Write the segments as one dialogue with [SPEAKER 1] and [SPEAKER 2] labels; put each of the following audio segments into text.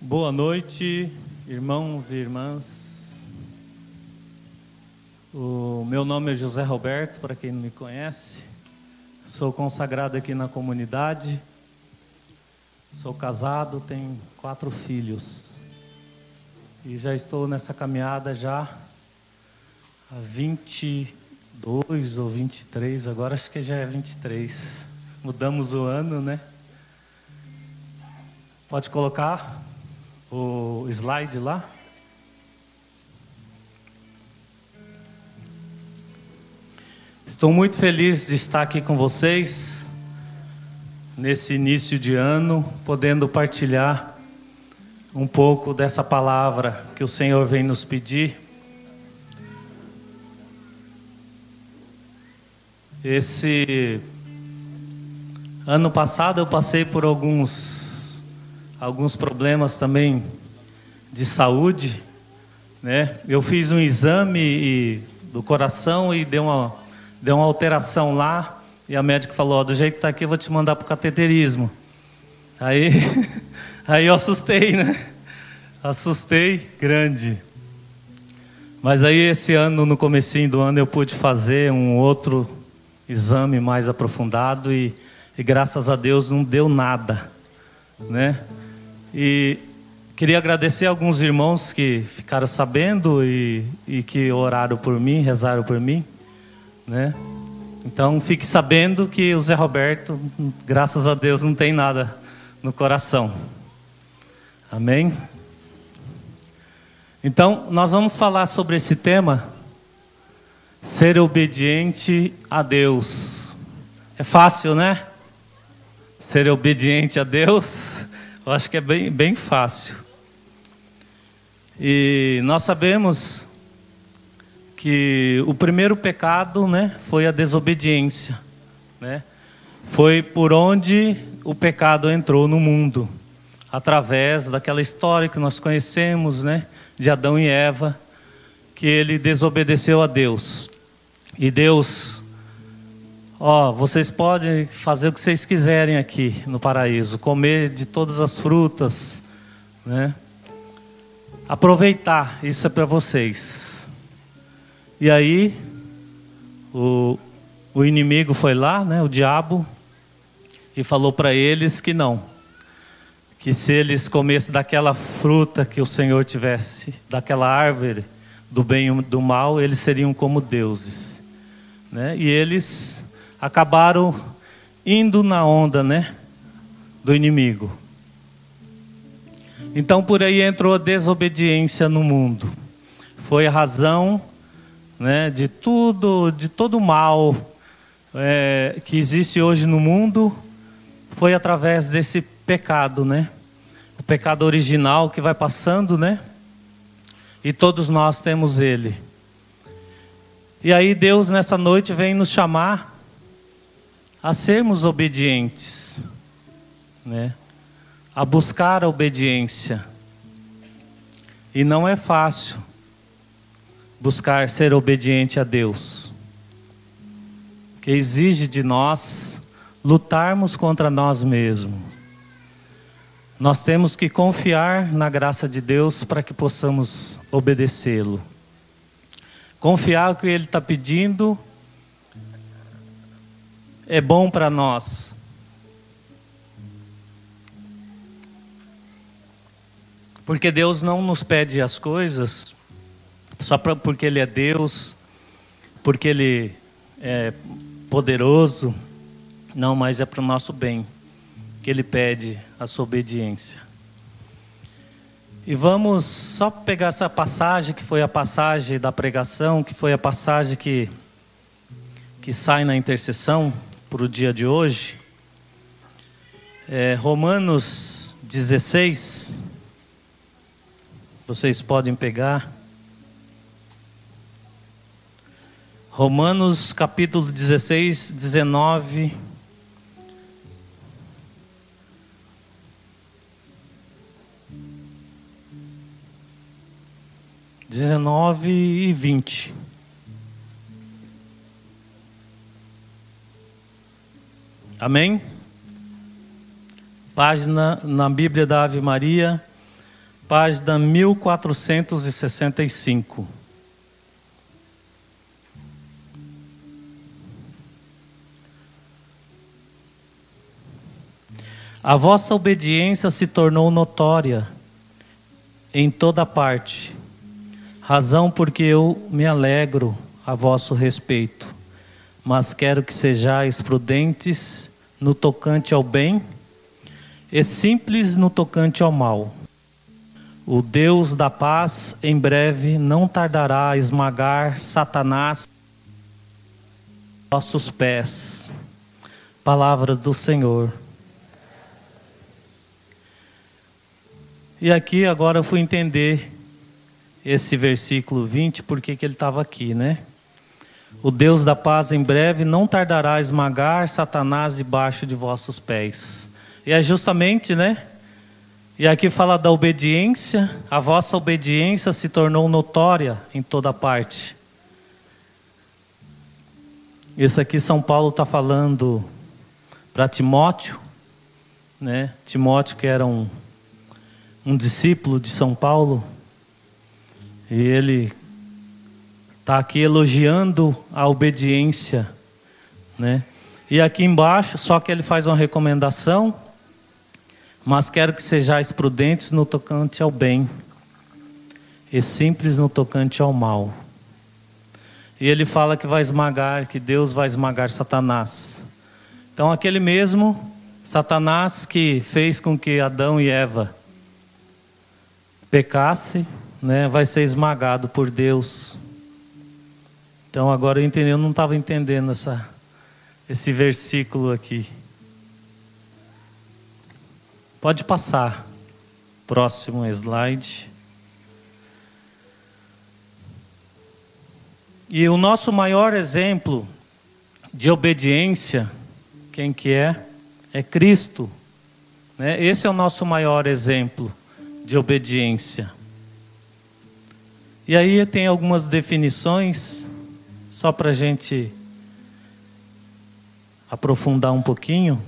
[SPEAKER 1] Boa noite, irmãos e irmãs. O meu nome é José Roberto, para quem não me conhece. Sou consagrado aqui na comunidade. Sou casado, tenho quatro filhos. E já estou nessa caminhada já há 22 ou 23, agora acho que já é 23. Mudamos o ano, né? Pode colocar o slide lá. Estou muito feliz de estar aqui com vocês nesse início de ano, podendo partilhar um pouco dessa palavra que o Senhor vem nos pedir. Esse ano passado eu passei por alguns alguns problemas também de saúde, né? Eu fiz um exame do coração e deu uma deu uma alteração lá e a médica falou: oh, do jeito que está aqui eu vou te mandar para o cateterismo. Aí, aí eu assustei, né? Assustei grande. Mas aí esse ano, no comecinho do ano, eu pude fazer um outro exame mais aprofundado e, e graças a Deus não deu nada, né? E queria agradecer alguns irmãos que ficaram sabendo e, e que oraram por mim, rezaram por mim, né? Então fique sabendo que o Zé Roberto, graças a Deus, não tem nada no coração. Amém? Então, nós vamos falar sobre esse tema, ser obediente a Deus. É fácil, né? Ser obediente a Deus, eu acho que é bem, bem fácil. E nós sabemos que o primeiro pecado, né, foi a desobediência, né? Foi por onde o pecado entrou no mundo, através daquela história que nós conhecemos, né, de Adão e Eva, que ele desobedeceu a Deus. E Deus, ó, vocês podem fazer o que vocês quiserem aqui no paraíso, comer de todas as frutas, né? Aproveitar, isso é para vocês. E aí, o, o inimigo foi lá, né, o diabo, e falou para eles que não. Que se eles comessem daquela fruta que o Senhor tivesse, daquela árvore do bem e do mal, eles seriam como deuses. Né? E eles acabaram indo na onda né, do inimigo. Então por aí entrou a desobediência no mundo. Foi a razão né, de tudo, de todo mal é, que existe hoje no mundo foi através desse pecado, né? O pecado original que vai passando, né? E todos nós temos ele. E aí Deus nessa noite vem nos chamar a sermos obedientes, né? A buscar a obediência. E não é fácil buscar ser obediente a Deus. Que exige de nós lutarmos contra nós mesmos. Nós temos que confiar na graça de Deus para que possamos obedecê-lo. Confiar que Ele está pedindo é bom para nós. Porque Deus não nos pede as coisas só porque Ele é Deus, porque Ele é poderoso não, mas é para o nosso bem que Ele pede a sua obediência. E vamos só pegar essa passagem, que foi a passagem da pregação, que foi a passagem que, que sai na intercessão para o dia de hoje. É, Romanos 16. Vocês podem pegar. Romanos capítulo 16, 19 19 e 20. Amém? Página na Bíblia da Ave Maria, página 1465. A vossa obediência se tornou notória em toda parte, razão porque eu me alegro a vosso respeito, mas quero que sejais prudentes no tocante ao bem e simples no tocante ao mal. O Deus da paz em breve não tardará a esmagar Satanás nossos pés. Palavras do Senhor. E aqui agora eu fui entender esse versículo 20, porque que ele estava aqui, né? O Deus da paz em breve não tardará a esmagar Satanás debaixo de vossos pés. E é justamente, né? E aqui fala da obediência, a vossa obediência se tornou notória em toda parte. Isso aqui São Paulo está falando para Timóteo, né? Timóteo que era um um discípulo de São Paulo, e ele está aqui elogiando a obediência, né? E aqui embaixo, só que ele faz uma recomendação, mas quero que sejais prudentes no tocante ao bem e simples no tocante ao mal. E ele fala que vai esmagar, que Deus vai esmagar Satanás. Então, aquele mesmo Satanás que fez com que Adão e Eva pecasse, né, vai ser esmagado por Deus. Então agora eu entendi, eu não estava entendendo essa, esse versículo aqui. Pode passar. Próximo slide. E o nosso maior exemplo de obediência, quem que é? É Cristo. Né? Esse é o nosso maior exemplo de obediência. E aí tem algumas definições, só para a gente aprofundar um pouquinho.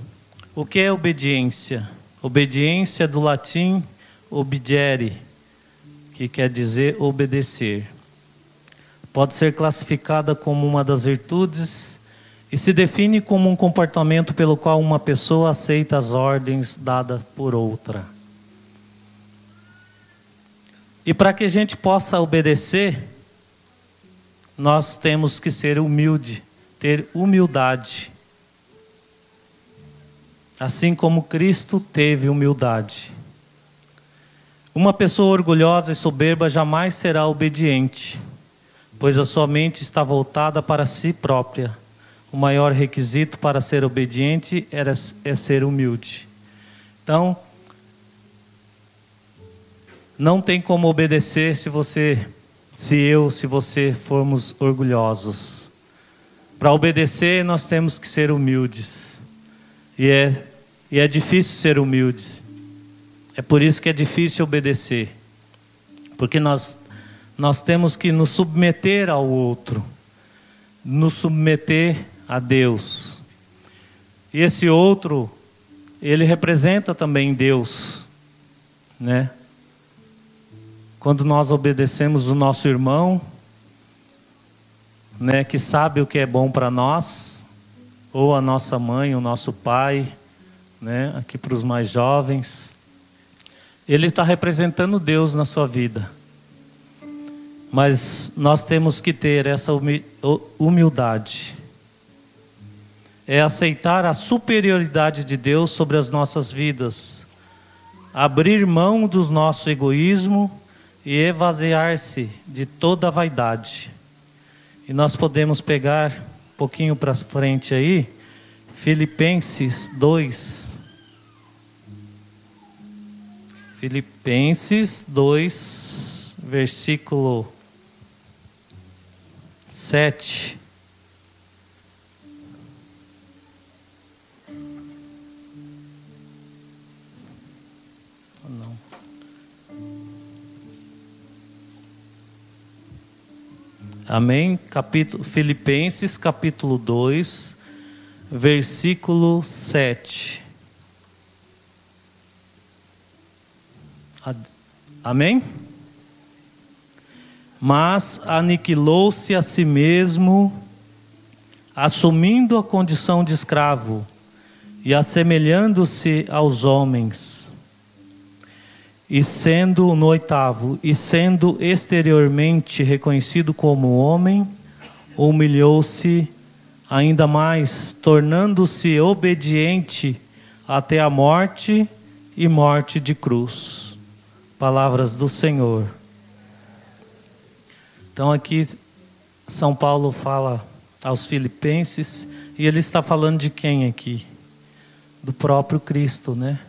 [SPEAKER 1] O que é obediência? Obediência do latim obedere, que quer dizer obedecer. Pode ser classificada como uma das virtudes e se define como um comportamento pelo qual uma pessoa aceita as ordens dadas por outra. E para que a gente possa obedecer, nós temos que ser humilde, ter humildade. Assim como Cristo teve humildade. Uma pessoa orgulhosa e soberba jamais será obediente, pois a sua mente está voltada para si própria. O maior requisito para ser obediente era, é ser humilde. Então, não tem como obedecer se você, se eu, se você formos orgulhosos. Para obedecer, nós temos que ser humildes. E é, e é difícil ser humildes. É por isso que é difícil obedecer. Porque nós, nós temos que nos submeter ao outro, nos submeter a Deus. E esse outro, ele representa também Deus, né? Quando nós obedecemos o nosso irmão, né, que sabe o que é bom para nós, ou a nossa mãe, o nosso pai, né, aqui para os mais jovens, ele está representando Deus na sua vida. Mas nós temos que ter essa humildade. É aceitar a superioridade de Deus sobre as nossas vidas. Abrir mão do nosso egoísmo e esvaziar-se de toda a vaidade. E nós podemos pegar um pouquinho para frente aí, Filipenses 2. Filipenses 2, versículo 7. Amém? Capítulo, Filipenses capítulo 2, versículo 7. Amém? Mas aniquilou-se a si mesmo, assumindo a condição de escravo e assemelhando-se aos homens. E sendo no oitavo, e sendo exteriormente reconhecido como homem, humilhou-se ainda mais, tornando-se obediente até a morte e morte de cruz. Palavras do Senhor. Então aqui São Paulo fala aos filipenses e ele está falando de quem aqui? Do próprio Cristo, né?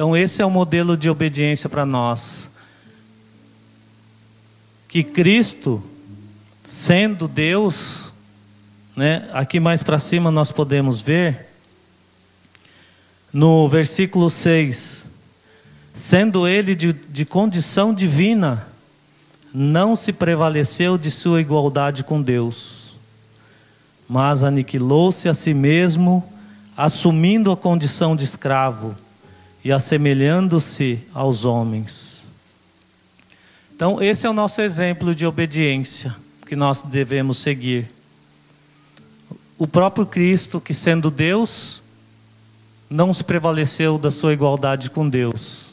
[SPEAKER 1] Então esse é o modelo de obediência para nós. Que Cristo, sendo Deus, né? Aqui mais para cima nós podemos ver no versículo 6, sendo ele de, de condição divina, não se prevaleceu de sua igualdade com Deus, mas aniquilou-se a si mesmo, assumindo a condição de escravo e assemelhando-se aos homens. Então, esse é o nosso exemplo de obediência que nós devemos seguir. O próprio Cristo, que sendo Deus, não se prevaleceu da sua igualdade com Deus,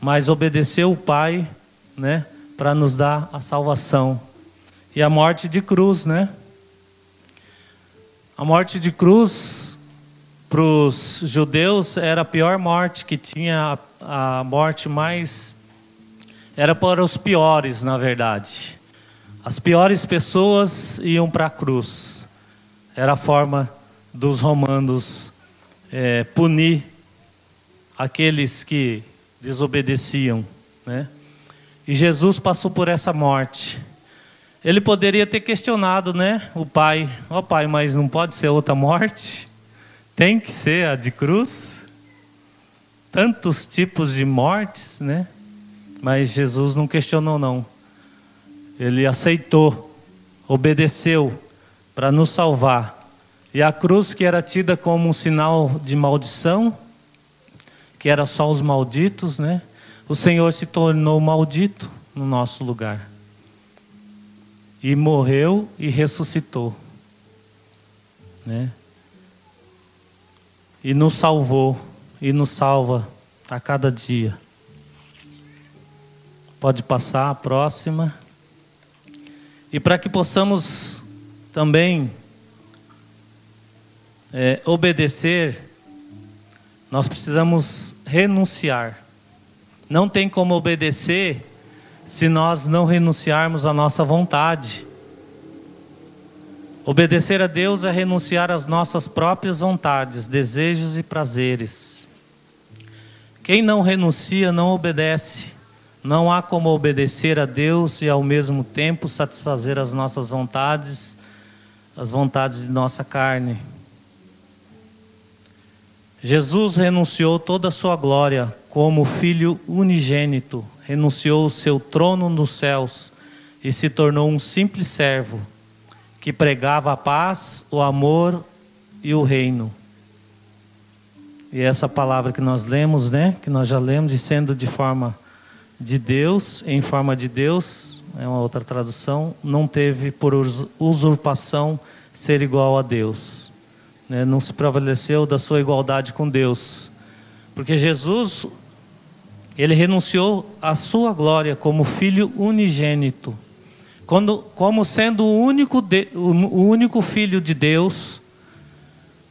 [SPEAKER 1] mas obedeceu o Pai, né, para nos dar a salvação. E a morte de cruz, né? A morte de cruz para os judeus era a pior morte que tinha, a morte mais era para os piores, na verdade. As piores pessoas iam para a cruz. Era a forma dos romanos é, punir aqueles que desobedeciam, né? E Jesus passou por essa morte. Ele poderia ter questionado, né, o pai, ó oh, pai, mas não pode ser outra morte? Tem que ser a de cruz? Tantos tipos de mortes, né? Mas Jesus não questionou não. Ele aceitou, obedeceu para nos salvar. E a cruz que era tida como um sinal de maldição, que era só os malditos, né? O Senhor se tornou maldito no nosso lugar. E morreu e ressuscitou. Né? E nos salvou e nos salva a cada dia. Pode passar a próxima. E para que possamos também é, obedecer, nós precisamos renunciar. Não tem como obedecer se nós não renunciarmos à nossa vontade. Obedecer a Deus é renunciar às nossas próprias vontades, desejos e prazeres. Quem não renuncia não obedece. Não há como obedecer a Deus e ao mesmo tempo satisfazer as nossas vontades, as vontades de nossa carne. Jesus renunciou toda a sua glória como filho unigênito, renunciou o seu trono nos céus e se tornou um simples servo que pregava a paz, o amor e o reino. E essa palavra que nós lemos, né, que nós já lemos, e sendo de forma de Deus, em forma de Deus, é uma outra tradução, não teve por usurpação ser igual a Deus né, não se prevaleceu da sua igualdade com Deus. Porque Jesus, ele renunciou à sua glória como filho unigênito. Quando, como sendo o único, de, o único filho de Deus,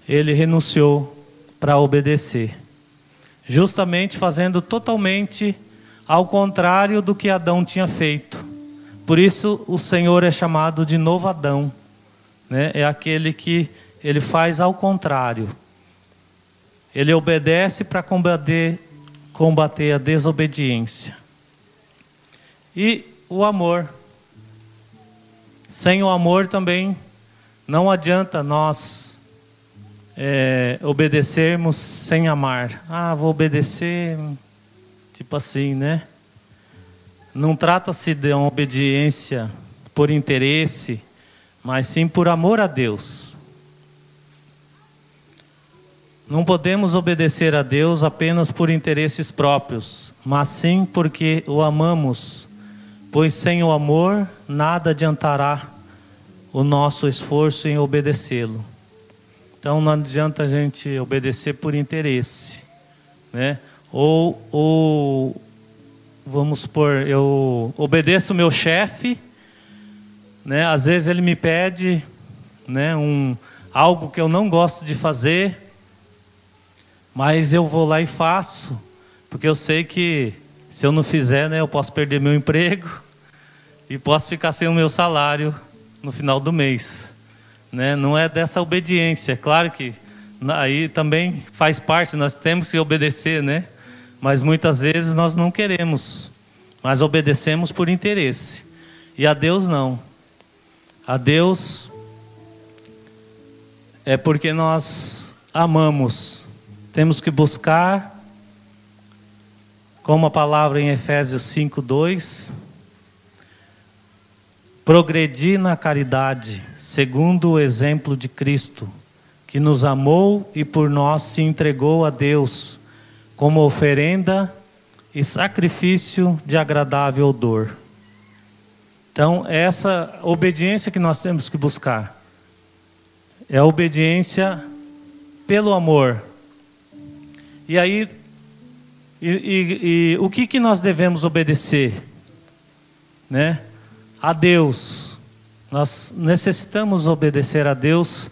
[SPEAKER 1] ele renunciou para obedecer. Justamente fazendo totalmente ao contrário do que Adão tinha feito. Por isso o Senhor é chamado de novo Adão. Né? É aquele que ele faz ao contrário. Ele obedece para combater, combater a desobediência. E o amor. Sem o amor também não adianta nós é, obedecermos sem amar. Ah, vou obedecer, tipo assim, né? Não trata-se de uma obediência por interesse, mas sim por amor a Deus. Não podemos obedecer a Deus apenas por interesses próprios, mas sim porque o amamos, pois sem o amor nada adiantará o nosso esforço em obedecê-lo. Então não adianta a gente obedecer por interesse, né? Ou, ou vamos supor, eu obedeço meu chefe, né? Às vezes ele me pede, né, um algo que eu não gosto de fazer, mas eu vou lá e faço, porque eu sei que se eu não fizer, né, eu posso perder meu emprego e posso ficar sem o meu salário no final do mês, né? Não é dessa obediência, claro que aí também faz parte, nós temos que obedecer, né? Mas muitas vezes nós não queremos, mas obedecemos por interesse. E a Deus não. A Deus é porque nós amamos. Temos que buscar, como a palavra em Efésios 5, 2, progredir na caridade, segundo o exemplo de Cristo, que nos amou e por nós se entregou a Deus como oferenda e sacrifício de agradável odor. Então, essa obediência que nós temos que buscar é a obediência pelo amor. E aí, e, e, e, o que, que nós devemos obedecer? Né? A Deus. Nós necessitamos obedecer a Deus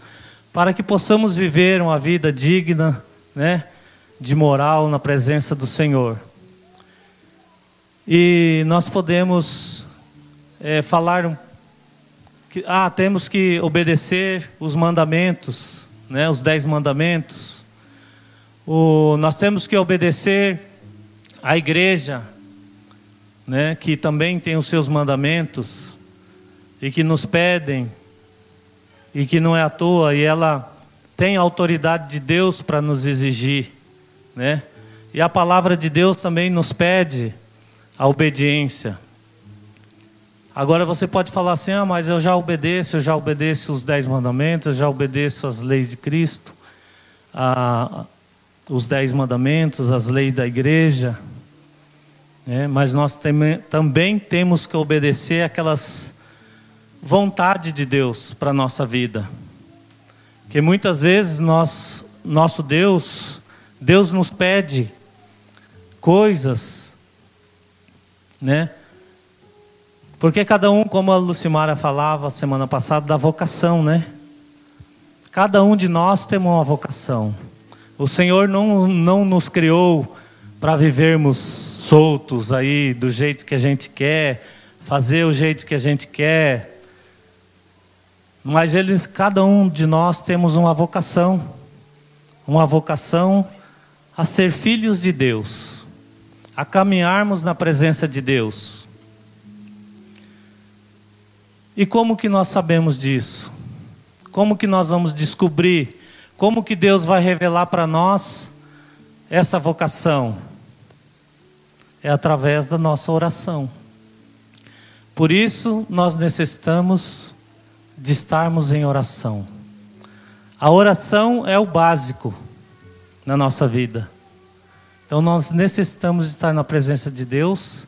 [SPEAKER 1] para que possamos viver uma vida digna, né? de moral na presença do Senhor. E nós podemos é, falar que ah, temos que obedecer os mandamentos, né, os dez mandamentos. O, nós temos que obedecer à igreja, né, que também tem os seus mandamentos e que nos pedem e que não é à toa e ela tem a autoridade de Deus para nos exigir né? E a palavra de Deus também nos pede a obediência. Agora você pode falar assim: ah, mas eu já obedeço, eu já obedeço os dez mandamentos, eu já obedeço as leis de Cristo, a, os dez mandamentos, as leis da igreja. Né? Mas nós também temos que obedecer aquelas vontades de Deus para nossa vida. Que muitas vezes nós, nosso Deus, Deus nos pede coisas, né? Porque cada um, como a Lucimara falava semana passada, da vocação, né? Cada um de nós tem uma vocação. O Senhor não, não nos criou para vivermos soltos aí, do jeito que a gente quer, fazer o jeito que a gente quer. Mas ele, cada um de nós temos uma vocação. Uma vocação a ser filhos de Deus, a caminharmos na presença de Deus. E como que nós sabemos disso? Como que nós vamos descobrir? Como que Deus vai revelar para nós essa vocação? É através da nossa oração. Por isso, nós necessitamos de estarmos em oração. A oração é o básico na nossa vida. Então nós necessitamos estar na presença de Deus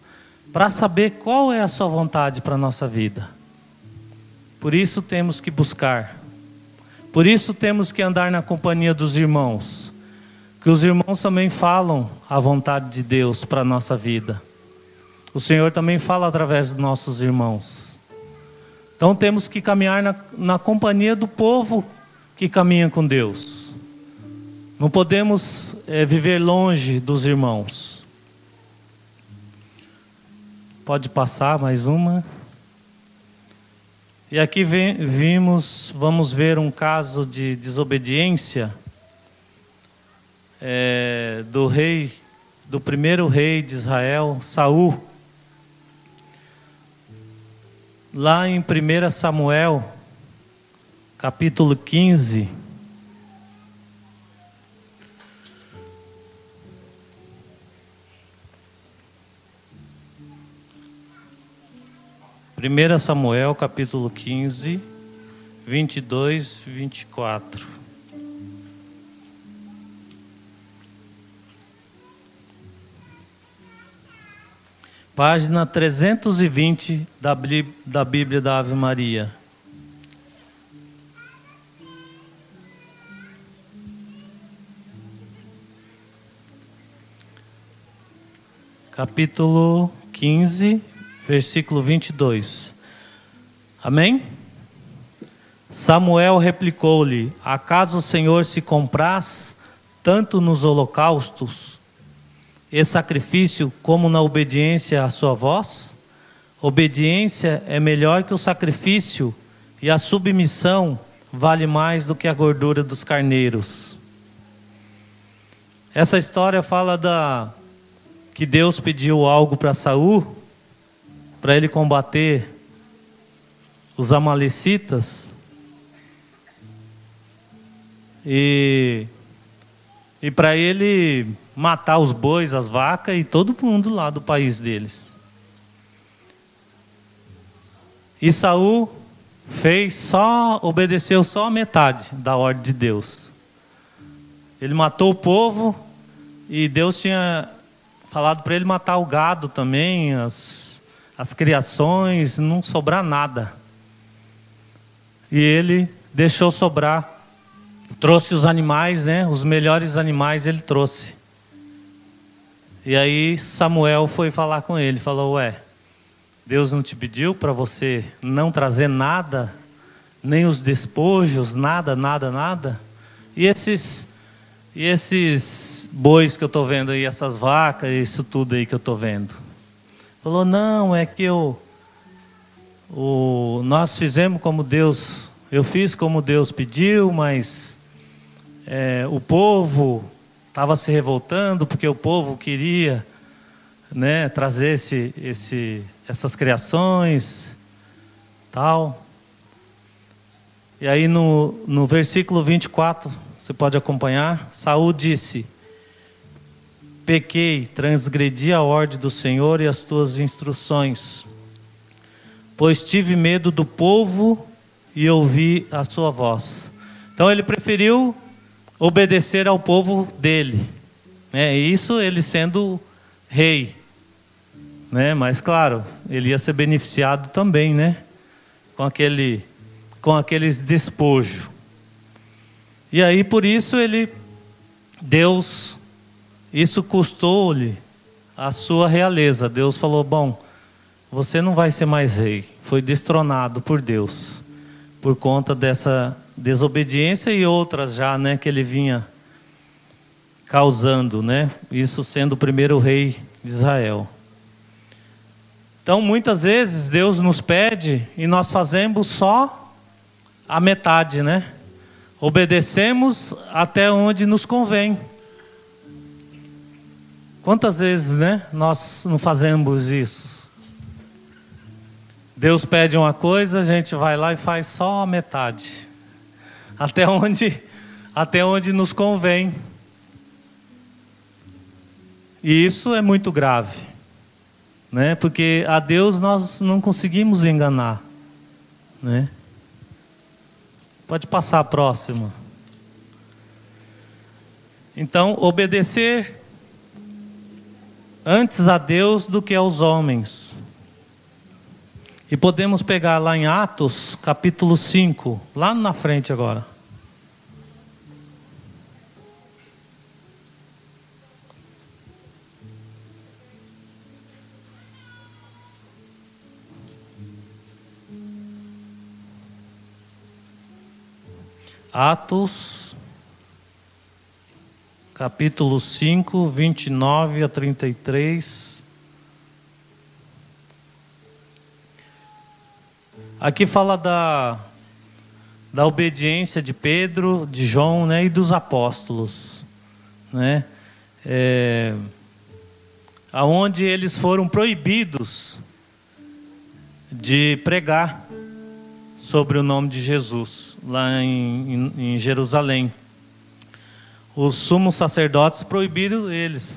[SPEAKER 1] para saber qual é a sua vontade para a nossa vida. Por isso temos que buscar. Por isso temos que andar na companhia dos irmãos. Que os irmãos também falam a vontade de Deus para a nossa vida. O Senhor também fala através dos nossos irmãos. Então temos que caminhar na, na companhia do povo que caminha com Deus. Não podemos é, viver longe dos irmãos. Pode passar mais uma. E aqui vimos, vamos ver um caso de desobediência é, do rei, do primeiro rei de Israel, Saul. Lá em 1 Samuel, capítulo 15. 1 Samuel capítulo 15, 22, 24. Página 320 da, da Bíblia da Ave Maria. Capítulo 15, versículo 22. Amém? Samuel replicou-lhe: Acaso o Senhor se compraz tanto nos holocaustos e sacrifício como na obediência à sua voz? Obediência é melhor que o sacrifício, e a submissão vale mais do que a gordura dos carneiros. Essa história fala da que Deus pediu algo para Saul para ele combater os amalecitas e e para ele matar os bois, as vacas e todo mundo lá do país deles. E Saul fez só, obedeceu só a metade da ordem de Deus. Ele matou o povo e Deus tinha falado para ele matar o gado também, as, as criações, não sobrar nada. E ele deixou sobrar trouxe os animais, né? Os melhores animais ele trouxe. E aí Samuel foi falar com ele, falou: "Ué, Deus não te pediu para você não trazer nada, nem os despojos, nada, nada, nada? E esses e esses bois que eu estou vendo aí, essas vacas, isso tudo aí que eu estou vendo?" Falou: "Não, é que eu o, nós fizemos como Deus, eu fiz como Deus pediu, mas é, o povo estava se revoltando porque o povo queria né, trazer esse, esse, essas criações, tal. E aí no, no versículo 24, você pode acompanhar, Saul disse: Pequei, transgredi a ordem do Senhor e as tuas instruções, pois tive medo do povo e ouvi a sua voz. Então ele preferiu obedecer ao povo dele. É isso ele sendo rei. Né? Mas claro, ele ia ser beneficiado também, né? Com aquele com aqueles despojos. E aí por isso ele Deus isso custou-lhe a sua realeza. Deus falou: "Bom, você não vai ser mais rei". Foi destronado por Deus por conta dessa desobediência e outras já, né, que ele vinha causando, né? Isso sendo o primeiro rei de Israel. Então, muitas vezes Deus nos pede e nós fazemos só a metade, né? Obedecemos até onde nos convém. Quantas vezes, né, nós não fazemos isso? Deus pede uma coisa, a gente vai lá e faz só a metade até onde, até onde nos convém. E isso é muito grave, né? Porque a Deus nós não conseguimos enganar, né? Pode passar a próxima. Então, obedecer antes a Deus do que aos homens. E podemos pegar lá em Atos, capítulo 5, lá na frente agora. Atos, capítulo 5, 29 a 33. Aqui fala da, da obediência de Pedro, de João né, e dos apóstolos. Né? É, aonde eles foram proibidos de pregar sobre o nome de Jesus, lá em, em, em Jerusalém. Os sumos sacerdotes proibiram eles,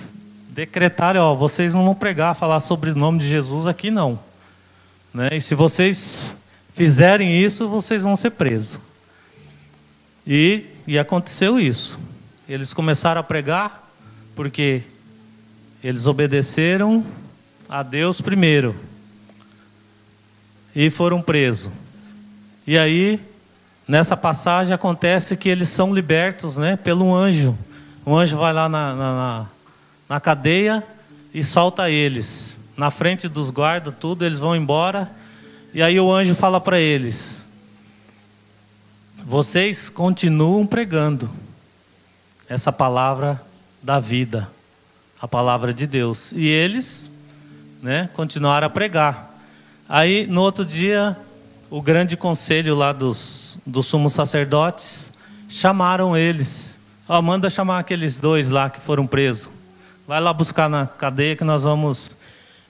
[SPEAKER 1] decretaram: ó, vocês não vão pregar, falar sobre o nome de Jesus aqui não. Né? E se vocês fizerem isso, vocês vão ser presos. E, e aconteceu isso. Eles começaram a pregar porque eles obedeceram a Deus primeiro e foram presos. E aí, nessa passagem, acontece que eles são libertos né, pelo anjo. O anjo vai lá na, na, na cadeia e solta eles. Na frente dos guardas, tudo, eles vão embora. E aí o anjo fala para eles: Vocês continuam pregando essa palavra da vida, a palavra de Deus. E eles né, continuaram a pregar. Aí, no outro dia, o grande conselho lá dos, dos sumos sacerdotes chamaram eles. Oh, manda chamar aqueles dois lá que foram presos. Vai lá buscar na cadeia que nós vamos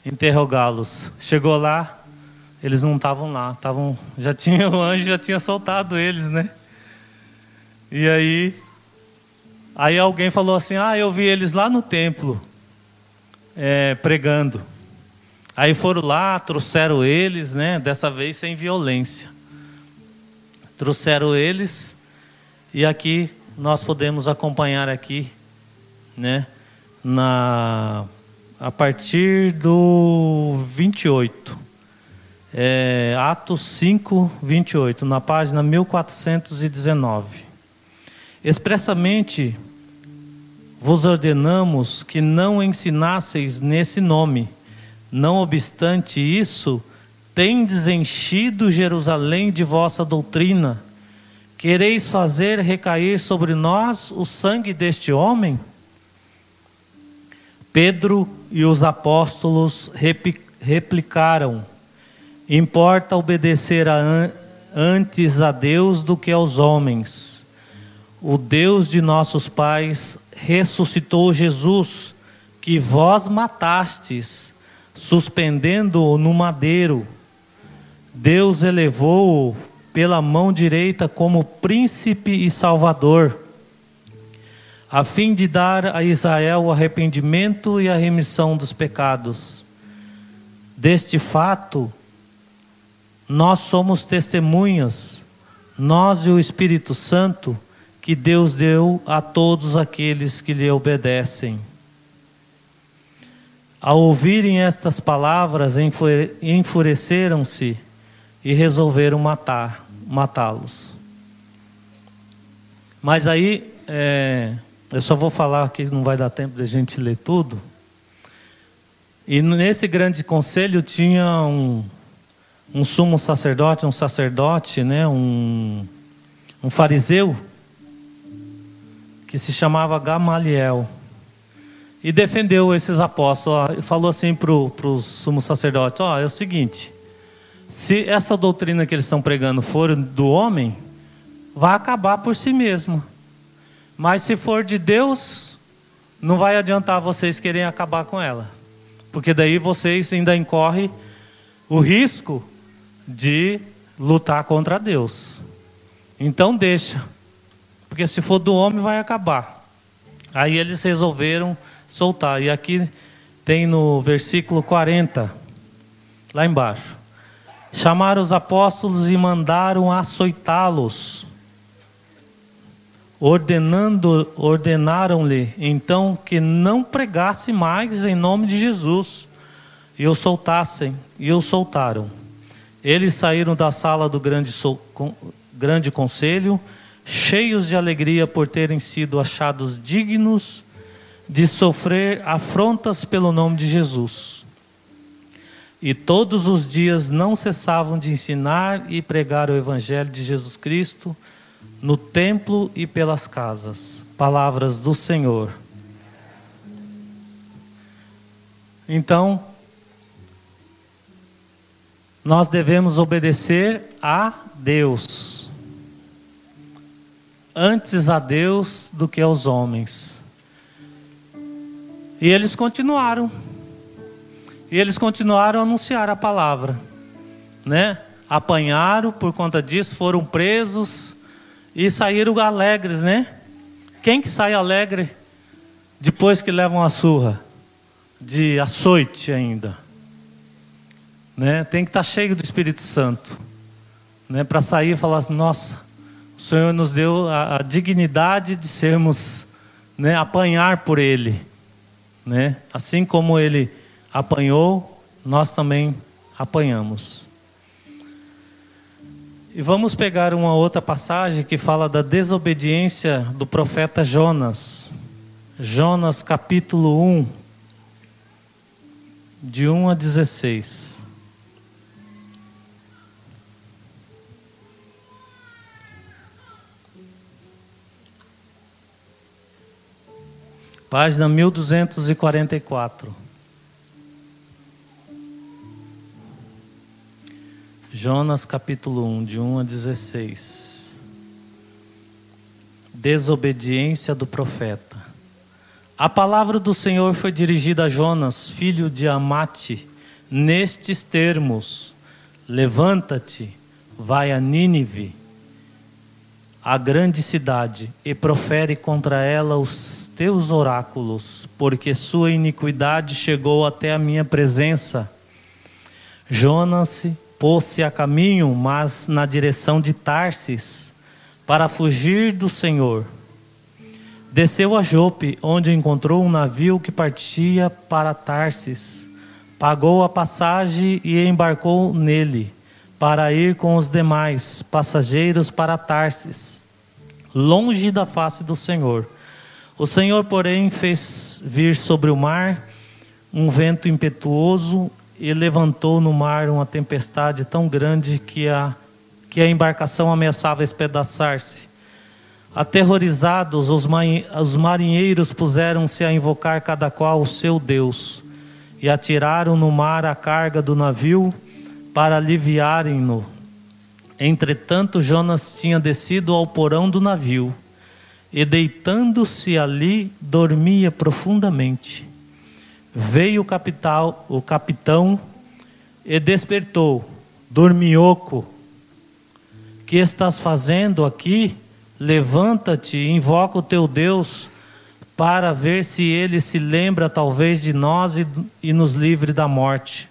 [SPEAKER 1] interrogá-los. Chegou lá, eles não estavam lá, estavam, já tinha o anjo já tinha soltado eles, né? E aí, aí alguém falou assim: Ah, eu vi eles lá no templo é, pregando. Aí foram lá, trouxeram eles, né? Dessa vez sem violência. Trouxeram eles e aqui nós podemos acompanhar aqui, né? Na a partir do 28. É, Atos 5, 28, na página 1419. Expressamente vos ordenamos que não ensinasseis nesse nome não obstante isso, tendes enchido Jerusalém de vossa doutrina. Quereis fazer recair sobre nós o sangue deste homem? Pedro e os apóstolos replicaram: Importa obedecer a, antes a Deus do que aos homens. O Deus de nossos pais ressuscitou Jesus, que vós matastes suspendendo-o no madeiro. Deus elevou-o pela mão direita como príncipe e salvador, a fim de dar a Israel o arrependimento e a remissão dos pecados. Deste fato, nós somos testemunhas, nós e o Espírito Santo, que Deus deu a todos aqueles que lhe obedecem. Ao ouvirem estas palavras, enfureceram-se e resolveram matar, matá-los. Mas aí, é, eu só vou falar que não vai dar tempo de a gente ler tudo. E nesse grande conselho tinha um, um sumo sacerdote, um sacerdote, né, um, um fariseu, que se chamava Gamaliel e defendeu esses apóstolos. Ó, falou assim para os sumos sacerdotes: ó, é o seguinte, se essa doutrina que eles estão pregando for do homem, vai acabar por si mesmo. Mas se for de Deus, não vai adiantar vocês querem acabar com ela, porque daí vocês ainda incorrem o risco de lutar contra Deus. Então deixa, porque se for do homem vai acabar. Aí eles resolveram soltar. E aqui tem no versículo 40, lá embaixo. Chamaram os apóstolos e mandaram açoitá-los. Ordenando, ordenaram-lhe então que não pregasse mais em nome de Jesus. E o soltassem, e o soltaram. Eles saíram da sala do grande, grande conselho, cheios de alegria por terem sido achados dignos de sofrer afrontas pelo nome de Jesus. E todos os dias não cessavam de ensinar e pregar o Evangelho de Jesus Cristo no templo e pelas casas. Palavras do Senhor. Então, nós devemos obedecer a Deus, antes a Deus do que aos homens. E eles continuaram. E eles continuaram a anunciar a palavra, né? Apanharam por conta disso, foram presos e saíram alegres, né? Quem que sai alegre depois que levam a surra? De açoite ainda. Né? Tem que estar tá cheio do Espírito Santo. Né? Para sair e falar assim, nossa, o Senhor nos deu a, a dignidade de sermos, né? apanhar por Ele né? Assim como ele apanhou nós também apanhamos. E vamos pegar uma outra passagem que fala da desobediência do profeta Jonas. Jonas capítulo 1, de 1 a 16. Página 1244. Jonas capítulo 1, de 1 a 16. Desobediência do profeta. A palavra do Senhor foi dirigida a Jonas, filho de Amate, nestes termos: Levanta-te, vai a Nínive, a grande cidade, e profere contra ela os teus oráculos, porque sua iniquidade chegou até a minha presença. Jonas pôs-se a caminho, mas na direção de Tarsis, para fugir do Senhor. Desceu a Jope, onde encontrou um navio que partia para Tarsis. Pagou a passagem e embarcou nele, para ir com os demais passageiros para Tarsis, longe da face do Senhor. O Senhor, porém, fez vir sobre o mar um vento impetuoso e levantou no mar uma tempestade tão grande que a, que a embarcação ameaçava espedaçar-se. Aterrorizados, os, os marinheiros puseram-se a invocar cada qual o seu Deus e atiraram no mar a carga do navio para aliviarem-no. Entretanto, Jonas tinha descido ao porão do navio e, deitando-se ali, dormia profundamente. Veio o, capital, o capitão e despertou. Dormioco, que estás fazendo aqui? Levanta-te e invoca o teu Deus para ver se ele se lembra talvez de nós e, e nos livre da morte.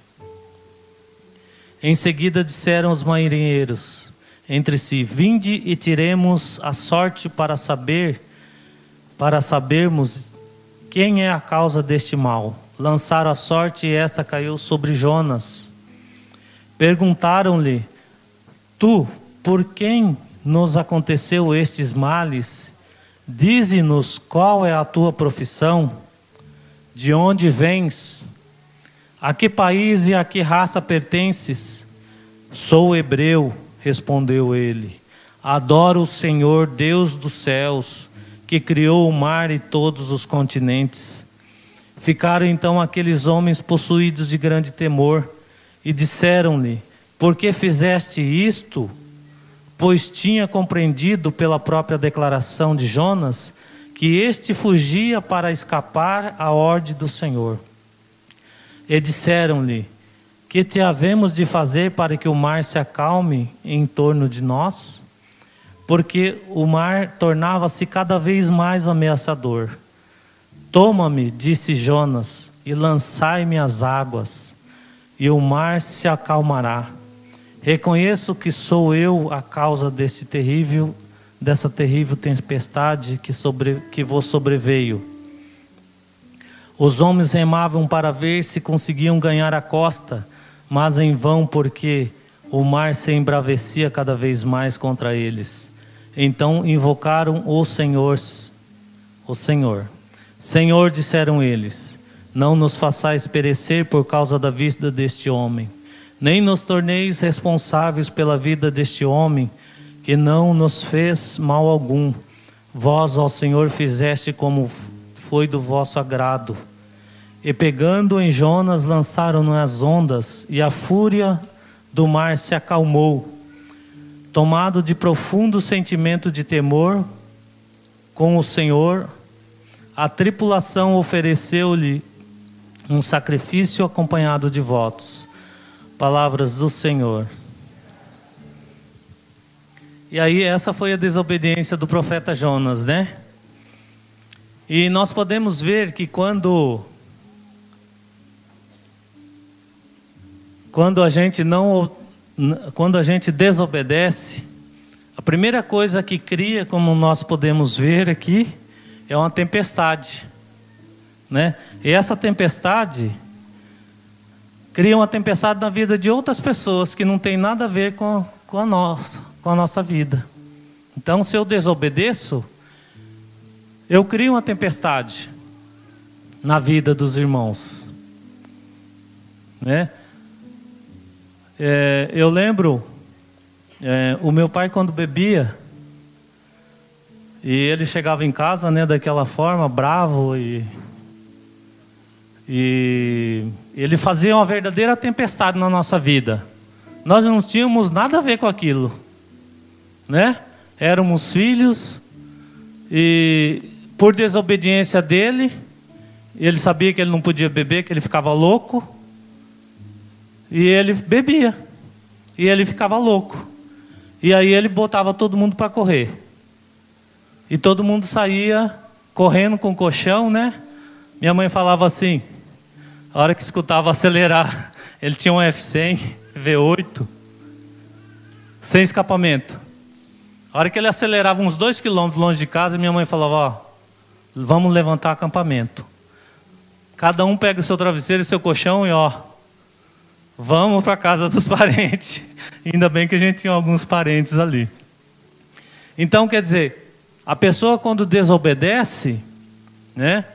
[SPEAKER 1] Em seguida disseram os marinheiros entre si: Vinde e tiremos a sorte para saber, para sabermos quem é a causa deste mal lançaram a sorte e esta caiu sobre Jonas. Perguntaram-lhe: Tu, por quem nos aconteceu estes males? Dize-nos qual é a tua profissão, de onde vens, a que país e a que raça pertences? Sou hebreu, respondeu ele. Adoro o Senhor, Deus dos céus, que criou o mar e todos os continentes. Ficaram então aqueles homens possuídos de grande temor e disseram-lhe: Por que fizeste isto? Pois tinha compreendido pela própria declaração de Jonas que este fugia para escapar à ordem do Senhor. E disseram-lhe: Que te havemos de fazer para que o mar se acalme em torno de nós? Porque o mar tornava-se cada vez mais ameaçador. Toma-me, disse Jonas, e lançai-me às águas, e o mar se acalmará. Reconheço que sou eu a causa desse terrível, dessa terrível tempestade que, sobre, que vos sobreveio. Os homens remavam para ver se conseguiam ganhar a costa, mas em vão, porque o mar se embravecia cada vez mais contra eles. Então invocaram o Senhor, o Senhor. Senhor, disseram eles, não nos façais perecer por causa da vida deste homem, nem nos torneis responsáveis pela vida deste homem, que não nos fez mal algum. Vós, ó Senhor, fizeste como foi do vosso agrado. E pegando em Jonas, lançaram-no as ondas, e a fúria do mar se acalmou. Tomado de profundo sentimento de temor com o Senhor, a tripulação ofereceu-lhe um sacrifício acompanhado de votos. Palavras do Senhor. E aí, essa foi a desobediência do profeta Jonas, né? E nós podemos ver que quando quando a gente não quando a gente desobedece, a primeira coisa que cria, como nós podemos ver aqui, é uma tempestade, né? E essa tempestade cria uma tempestade na vida de outras pessoas que não tem nada a ver com, com, a, nossa, com a nossa vida. Então, se eu desobedeço, eu crio uma tempestade na vida dos irmãos. Né? É, eu lembro, é, o meu pai quando bebia, e ele chegava em casa, né, daquela forma, bravo e e ele fazia uma verdadeira tempestade na nossa vida. Nós não tínhamos nada a ver com aquilo, né? Éramos filhos e por desobediência dele, ele sabia que ele não podia beber, que ele ficava louco. E ele bebia. E ele ficava louco. E aí ele botava todo mundo para correr. E todo mundo saía correndo com o colchão, né? Minha mãe falava assim: a hora que escutava acelerar, ele tinha um F100 V8, sem escapamento. A hora que ele acelerava uns dois quilômetros longe de casa, minha mãe falava: Ó, vamos levantar acampamento. Cada um pega o seu travesseiro e seu colchão e ó, vamos para casa dos parentes. Ainda bem que a gente tinha alguns parentes ali. Então, quer dizer, a pessoa quando desobedece, né,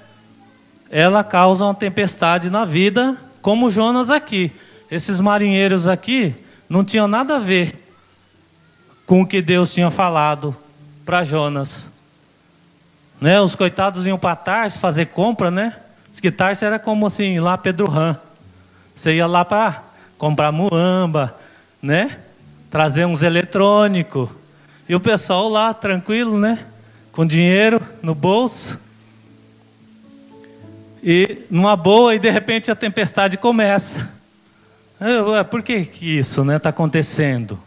[SPEAKER 1] ela causa uma tempestade na vida, como Jonas aqui. Esses marinheiros aqui não tinham nada a ver com o que Deus tinha falado para Jonas. Né? Os coitados iam para Tarso fazer compra, né? Diz que Tarso era como assim, lá Pedro Ram. Você ia lá para comprar muamba, né? Trazer uns eletrônicos. E o pessoal lá, tranquilo, né? Com dinheiro no bolso. E numa boa, e de repente a tempestade começa. Por que, que isso está né, tá acontecendo?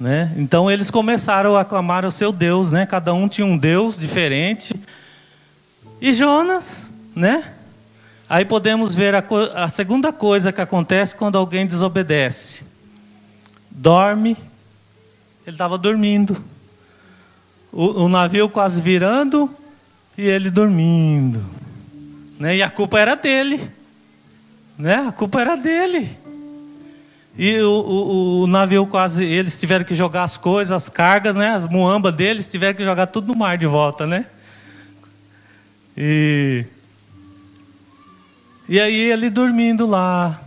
[SPEAKER 1] Né? Então eles começaram a aclamar o seu Deus, né? cada um tinha um Deus diferente. E Jonas, né? Aí podemos ver a, a segunda coisa que acontece quando alguém desobedece: dorme. Ele estava dormindo. O, o navio quase virando e ele dormindo. Né? E a culpa era dele. Né? A culpa era dele. E o, o, o, navio quase. Eles tiveram que jogar as coisas, as cargas, né? as muambas deles, tiveram que jogar tudo no mar de volta. Né? E, e aí ele dormindo lá.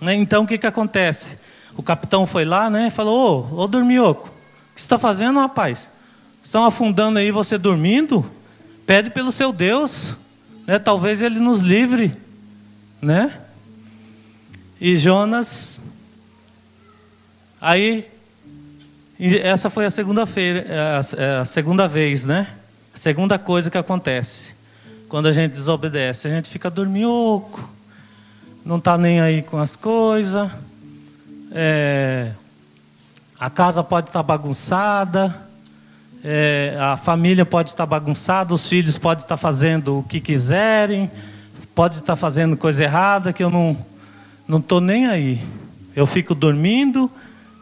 [SPEAKER 1] Né? Então o que, que acontece? O capitão foi lá né? e falou: Ô, ô dormioco, o que você está fazendo, rapaz? Estão afundando aí você dormindo? Pede pelo seu Deus né? Talvez ele nos livre, né? E Jonas, aí, essa foi a segunda-feira, é, é, a segunda vez, né? A segunda coisa que acontece quando a gente desobedece, a gente fica dorminhoco, não está nem aí com as coisas, é, a casa pode estar tá bagunçada, é, a família pode estar bagunçada, os filhos podem estar fazendo o que quiserem, pode estar fazendo coisa errada que eu não não estou nem aí. Eu fico dormindo,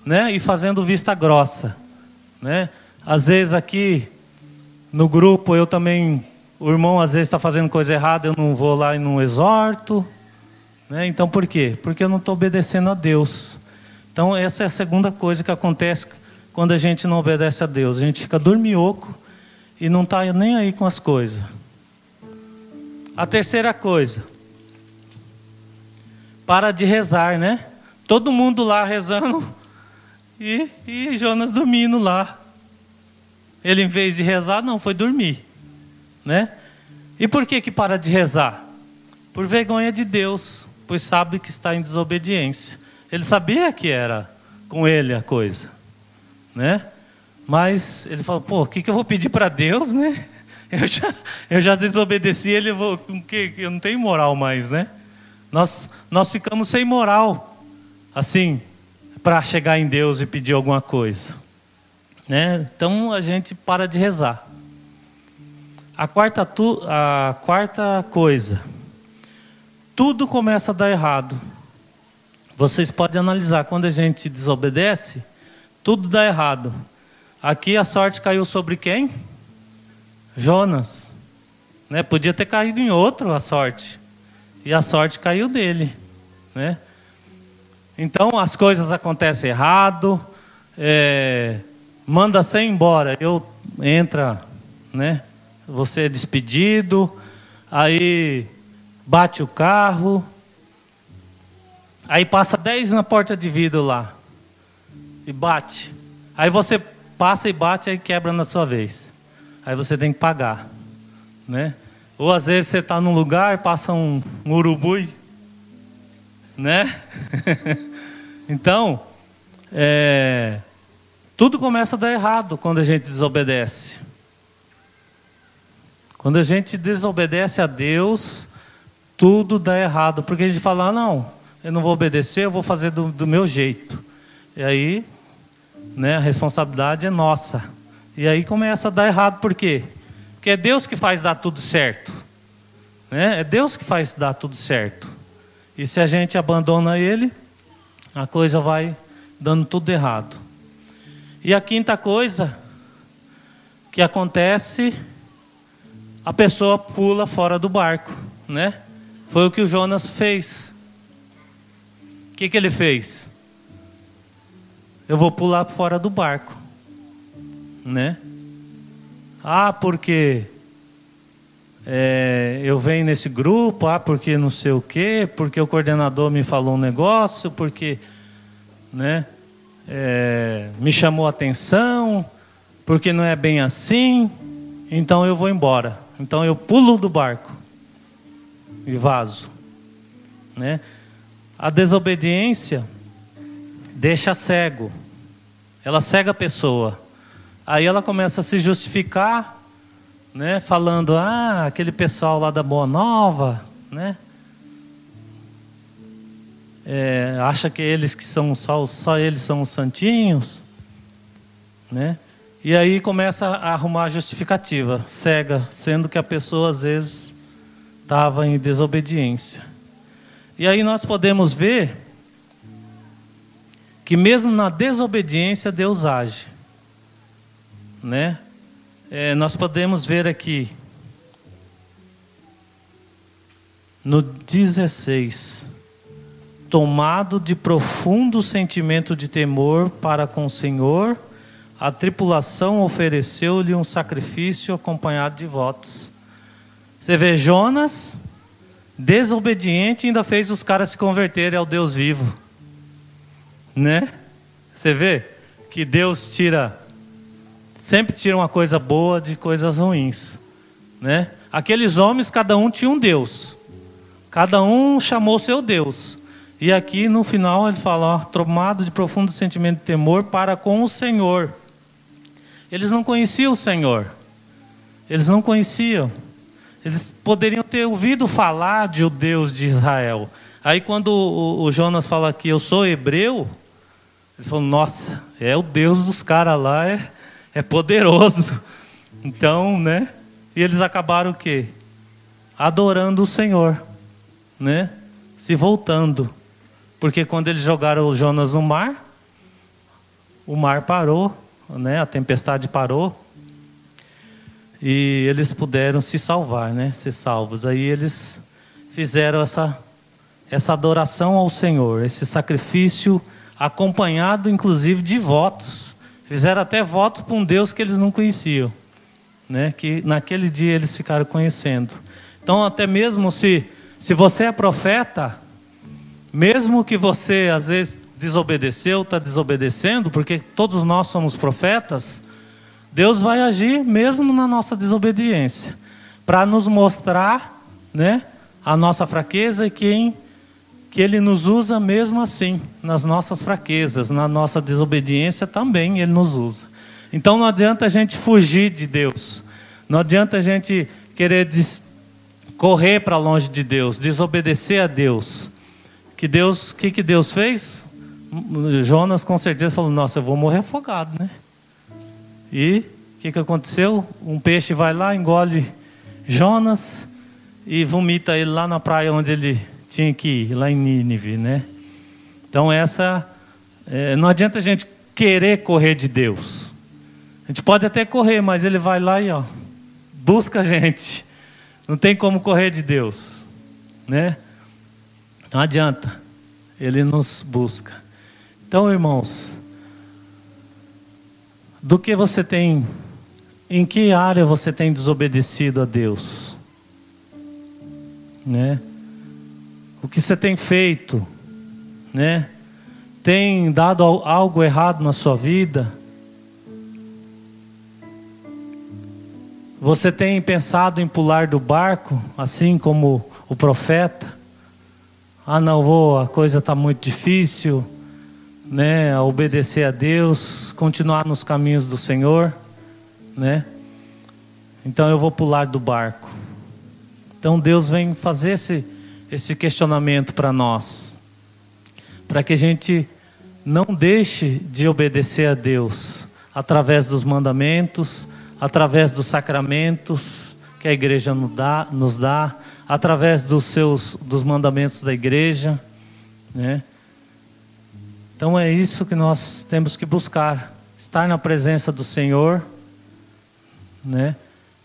[SPEAKER 1] né, e fazendo vista grossa, né? Às vezes aqui no grupo eu também, o irmão às vezes está fazendo coisa errada, eu não vou lá e não exorto, né? Então por quê? Porque eu não estou obedecendo a Deus. Então essa é a segunda coisa que acontece quando a gente não obedece a Deus. A gente fica dormioco e não está nem aí com as coisas. A terceira coisa, para de rezar, né? Todo mundo lá rezando e, e Jonas dormindo lá. Ele, em vez de rezar, não, foi dormir, né? E por que que para de rezar? Por vergonha de Deus, pois sabe que está em desobediência. Ele sabia que era com ele a coisa né? Mas ele falou, pô, o que, que eu vou pedir para Deus, né? Eu já, eu já desobedeci ele, vou, que, eu não tenho moral mais, né? Nós, nós ficamos sem moral, assim, para chegar em Deus e pedir alguma coisa. Né? Então a gente para de rezar. A quarta, tu, a quarta coisa, tudo começa a dar errado. Vocês podem analisar, quando a gente desobedece, tudo dá errado. Aqui a sorte caiu sobre quem? Jonas. Né? Podia ter caído em outro a sorte. E a sorte caiu dele. né? Então as coisas acontecem errado, é, manda você embora, eu entra, né? Você é despedido, aí bate o carro, aí passa 10 na porta de vidro lá e bate. Aí você passa e bate e quebra na sua vez. Aí você tem que pagar, né? Ou às vezes você está num lugar, passa um, um urubu, né? então, é, tudo começa a dar errado quando a gente desobedece. Quando a gente desobedece a Deus, tudo dá errado, porque a gente fala, ah, não, eu não vou obedecer, eu vou fazer do, do meu jeito. E aí né, a responsabilidade é nossa. E aí começa a dar errado, por quê? Porque é Deus que faz dar tudo certo. Né? É Deus que faz dar tudo certo. E se a gente abandona Ele, a coisa vai dando tudo errado. E a quinta coisa que acontece, a pessoa pula fora do barco, né? Foi o que o Jonas fez. O que, que ele fez? eu vou pular fora do barco, né? Ah, porque é, eu venho nesse grupo, ah, porque não sei o quê, porque o coordenador me falou um negócio, porque, né? É, me chamou a atenção, porque não é bem assim, então eu vou embora. Então eu pulo do barco e vazo, né? A desobediência deixa cego. Ela cega a pessoa. Aí ela começa a se justificar, né, falando: "Ah, aquele pessoal lá da Boa Nova, né? É, acha que eles que são só, só eles são os santinhos, né? E aí começa a arrumar justificativa, cega, sendo que a pessoa às vezes estava em desobediência. E aí nós podemos ver que mesmo na desobediência Deus age, né? É, nós podemos ver aqui no 16, tomado de profundo sentimento de temor para com o Senhor, a tripulação ofereceu-lhe um sacrifício acompanhado de votos. Você vê Jonas, desobediente, ainda fez os caras se converterem ao Deus vivo. Né? Você vê que Deus tira, sempre tira uma coisa boa de coisas ruins. Né? Aqueles homens, cada um tinha um Deus. Cada um chamou seu Deus. E aqui no final ele fala, ó, tomado de profundo sentimento de temor para com o Senhor. Eles não conheciam o Senhor. Eles não conheciam. Eles poderiam ter ouvido falar de o Deus de Israel. Aí quando o, Jonas fala que eu sou hebreu, ele falou, nossa, é o Deus dos caras lá, é, é poderoso. Então, né? E eles acabaram o quê? Adorando o Senhor, né? Se voltando. Porque quando eles jogaram o Jonas no mar, o mar parou, né? A tempestade parou. E eles puderam se salvar, né? Ser salvos. Aí eles fizeram essa essa adoração ao Senhor, esse sacrifício acompanhado inclusive de votos. Fizeram até voto para um Deus que eles não conheciam, né? Que naquele dia eles ficaram conhecendo. Então, até mesmo se se você é profeta, mesmo que você às vezes desobedeceu, está desobedecendo, porque todos nós somos profetas, Deus vai agir mesmo na nossa desobediência, para nos mostrar, né, a nossa fraqueza e quem que Ele nos usa mesmo assim, nas nossas fraquezas, na nossa desobediência também Ele nos usa. Então não adianta a gente fugir de Deus, não adianta a gente querer correr para longe de Deus, desobedecer a Deus. Que Deus, que que Deus fez? Jonas com certeza falou: Nossa, eu vou morrer afogado, né? E o que, que aconteceu? Um peixe vai lá, engole Jonas e vomita ele lá na praia onde ele tinha que ir lá em Nínive, né? Então essa é, não adianta a gente querer correr de Deus. A gente pode até correr, mas ele vai lá e ó, busca a gente. Não tem como correr de Deus, né? Não adianta. Ele nos busca. Então, irmãos, do que você tem, em que área você tem desobedecido a Deus? Né? O que você tem feito, né? Tem dado algo errado na sua vida? Você tem pensado em pular do barco, assim como o profeta? Ah, não vou, a coisa está muito difícil, né? A obedecer a Deus, continuar nos caminhos do Senhor, né? Então eu vou pular do barco. Então Deus vem fazer esse, esse questionamento para nós, para que a gente não deixe de obedecer a Deus através dos mandamentos, através dos sacramentos que a igreja nos dá, nos dá através dos seus dos mandamentos da igreja, né? Então é isso que nós temos que buscar, estar na presença do Senhor, né?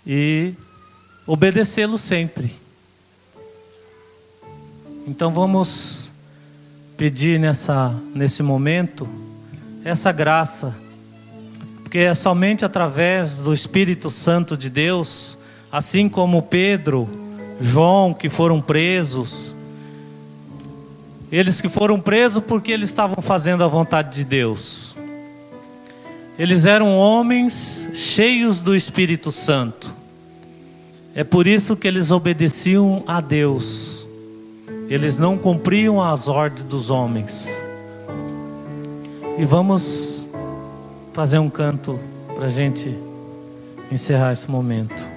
[SPEAKER 1] E obedecê-lo sempre. Então vamos pedir nessa nesse momento essa graça porque é somente através do Espírito Santo de Deus, assim como Pedro, João, que foram presos, eles que foram presos porque eles estavam fazendo a vontade de Deus. Eles eram homens cheios do Espírito Santo. É por isso que eles obedeciam a Deus. Eles não cumpriam as ordens dos homens. E vamos fazer um canto para a gente encerrar esse momento.